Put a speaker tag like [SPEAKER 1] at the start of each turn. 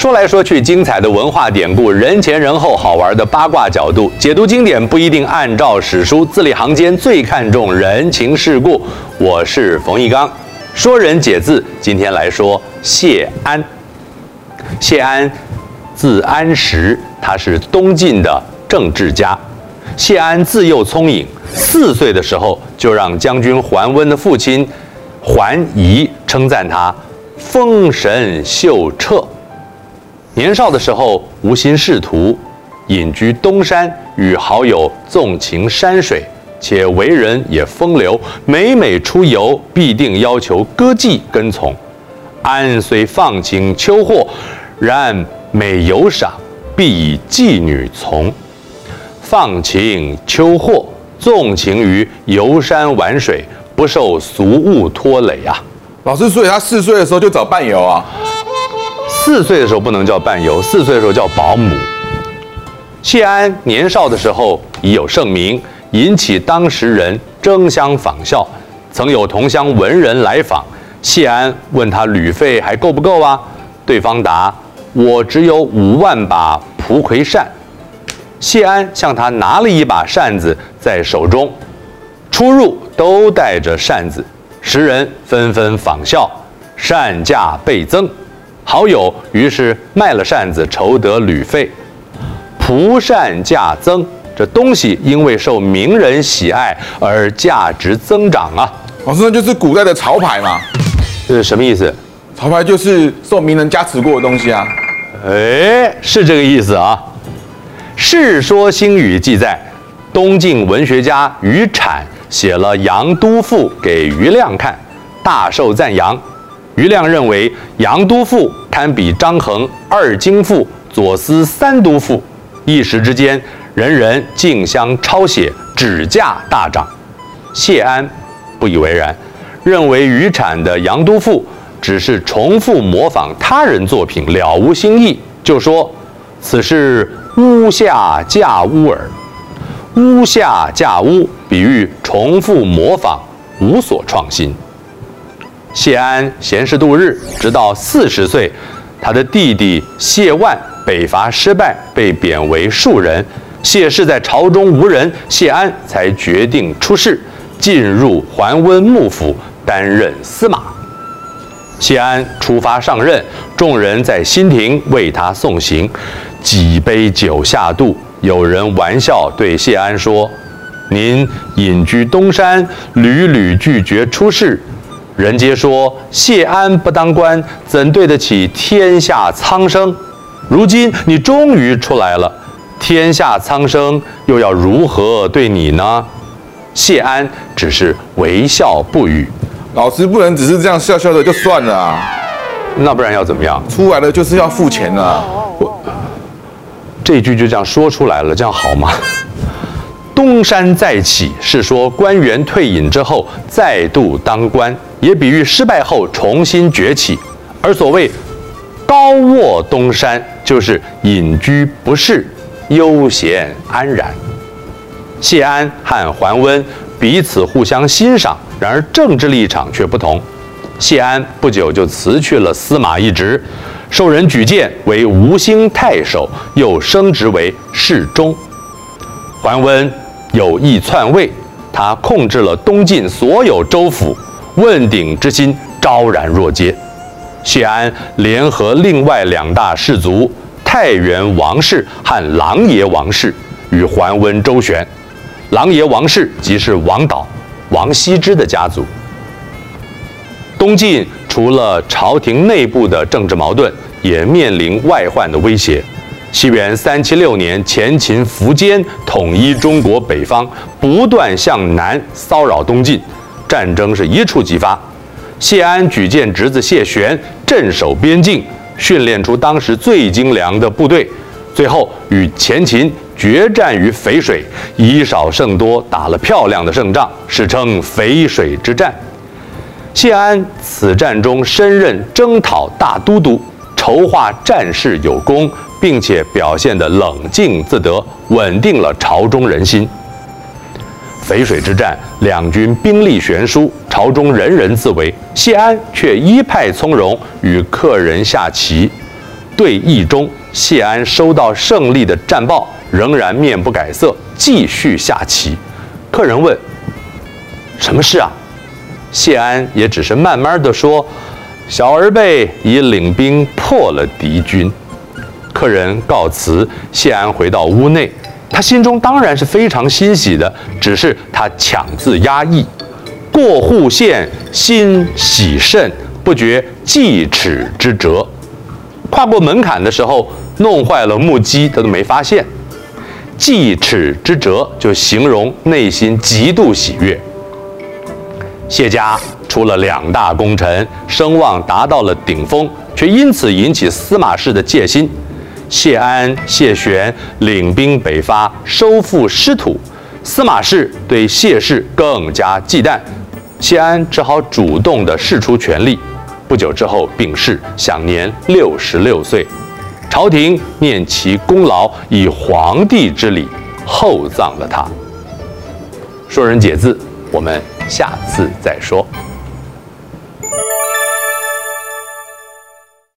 [SPEAKER 1] 说来说去，精彩的文化典故，人前人后好玩的八卦角度，解读经典不一定按照史书，字里行间最看重人情世故。我是冯翊纲，说人解字，今天来说谢安。谢安，字安石，他是东晋的政治家。谢安自幼聪颖，四岁的时候就让将军桓温的父亲桓颐称赞他风神秀彻。年少的时候无心仕途，隐居东山，与好友纵情山水，且为人也风流。每每出游，必定要求歌妓跟从。安虽放情秋货，然每游赏，必以妓女从。放情秋货，纵情于游山玩水，不受俗物拖累啊！
[SPEAKER 2] 老师，所以他四岁的时候就找伴游啊？
[SPEAKER 1] 四岁的时候不能叫伴游，四岁的时候叫保姆。谢安年少的时候已有盛名，引起当时人争相仿效。曾有同乡文人来访，谢安问他旅费还够不够啊？对方答：“我只有五万把蒲葵扇。”谢安向他拿了一把扇子在手中，出入都带着扇子，时人纷纷仿效，扇价倍增。好友于是卖了扇子，筹得旅费。蒲扇价增，这东西因为受名人喜爱而价值增长啊！
[SPEAKER 2] 老师，那就是古代的潮牌嘛？
[SPEAKER 1] 这是什么意思？
[SPEAKER 2] 潮牌就是受名人加持过的东西啊。
[SPEAKER 1] 哎，是这个意思啊。《世说新语》记载，东晋文学家于产写了《杨都赋》给于亮看，大受赞扬。于亮认为杨都赋堪比张衡二京赋、左思三都赋，一时之间，人人竞相抄写，纸价大涨。谢安不以为然，认为于产的《杨都赋》只是重复模仿他人作品，了无新意，就说此是屋下架屋耳。屋下架屋，比喻重复模仿，无所创新。谢安闲适度日，直到四十岁，他的弟弟谢万北伐失败，被贬为庶人。谢氏在朝中无人，谢安才决定出仕，进入桓温幕府担任司马。谢安出发上任，众人在新亭为他送行，几杯酒下肚，有人玩笑对谢安说：“您隐居东山，屡屡拒绝出仕。”人皆说谢安不当官，怎对得起天下苍生？如今你终于出来了，天下苍生又要如何对你呢？谢安只是微笑不语。
[SPEAKER 2] 老师不能只是这样笑笑的就算了啊，
[SPEAKER 1] 那不然要怎么样？
[SPEAKER 2] 出来了就是要付钱啊！我
[SPEAKER 1] 这句就这样说出来了，这样好吗？东山再起是说官员退隐之后再度当官。也比喻失败后重新崛起，而所谓高卧东山，就是隐居不仕，悠闲安然。谢安和桓温彼此互相欣赏，然而政治立场却不同。谢安不久就辞去了司马一职，受人举荐为吴兴太守，又升职为侍中。桓温有意篡位，他控制了东晋所有州府。问鼎之心昭然若揭，谢安联合另外两大氏族太原王氏和琅琊王氏与桓温周旋。琅琊王氏即是王导、王羲之的家族。东晋除了朝廷内部的政治矛盾，也面临外患的威胁。西元三七六年，前秦苻坚统一中国北方，不断向南骚扰东晋。战争是一触即发，谢安举荐侄子谢玄镇守边境，训练出当时最精良的部队，最后与前秦决战于淝水，以少胜多，打了漂亮的胜仗，史称淝水之战。谢安此战中升任征讨大都督，筹划战事有功，并且表现得冷静自得，稳定了朝中人心。淝水之战，两军兵力悬殊，朝中人人自危，谢安却一派从容，与客人下棋。对弈中，谢安收到胜利的战报，仍然面不改色，继续下棋。客人问：“什么事啊？”谢安也只是慢慢地说：“小儿辈已领兵破了敌军。”客人告辞，谢安回到屋内，他心中当然是非常欣喜的，只是他强自压抑。过户县，欣喜甚，不觉计尺之折。跨过门槛的时候，弄坏了木屐，他都没发现。计尺之折，就形容内心极度喜悦。谢家出了两大功臣，声望达到了顶峰，却因此引起司马氏的戒心。谢安、谢玄领兵北伐，收复失土，司马氏对谢氏更加忌惮。谢安只好主动地释出权力。不久之后病逝，享年六十六岁。朝廷念其功劳，以皇帝之礼厚葬了他。说人解字，我们下次再说。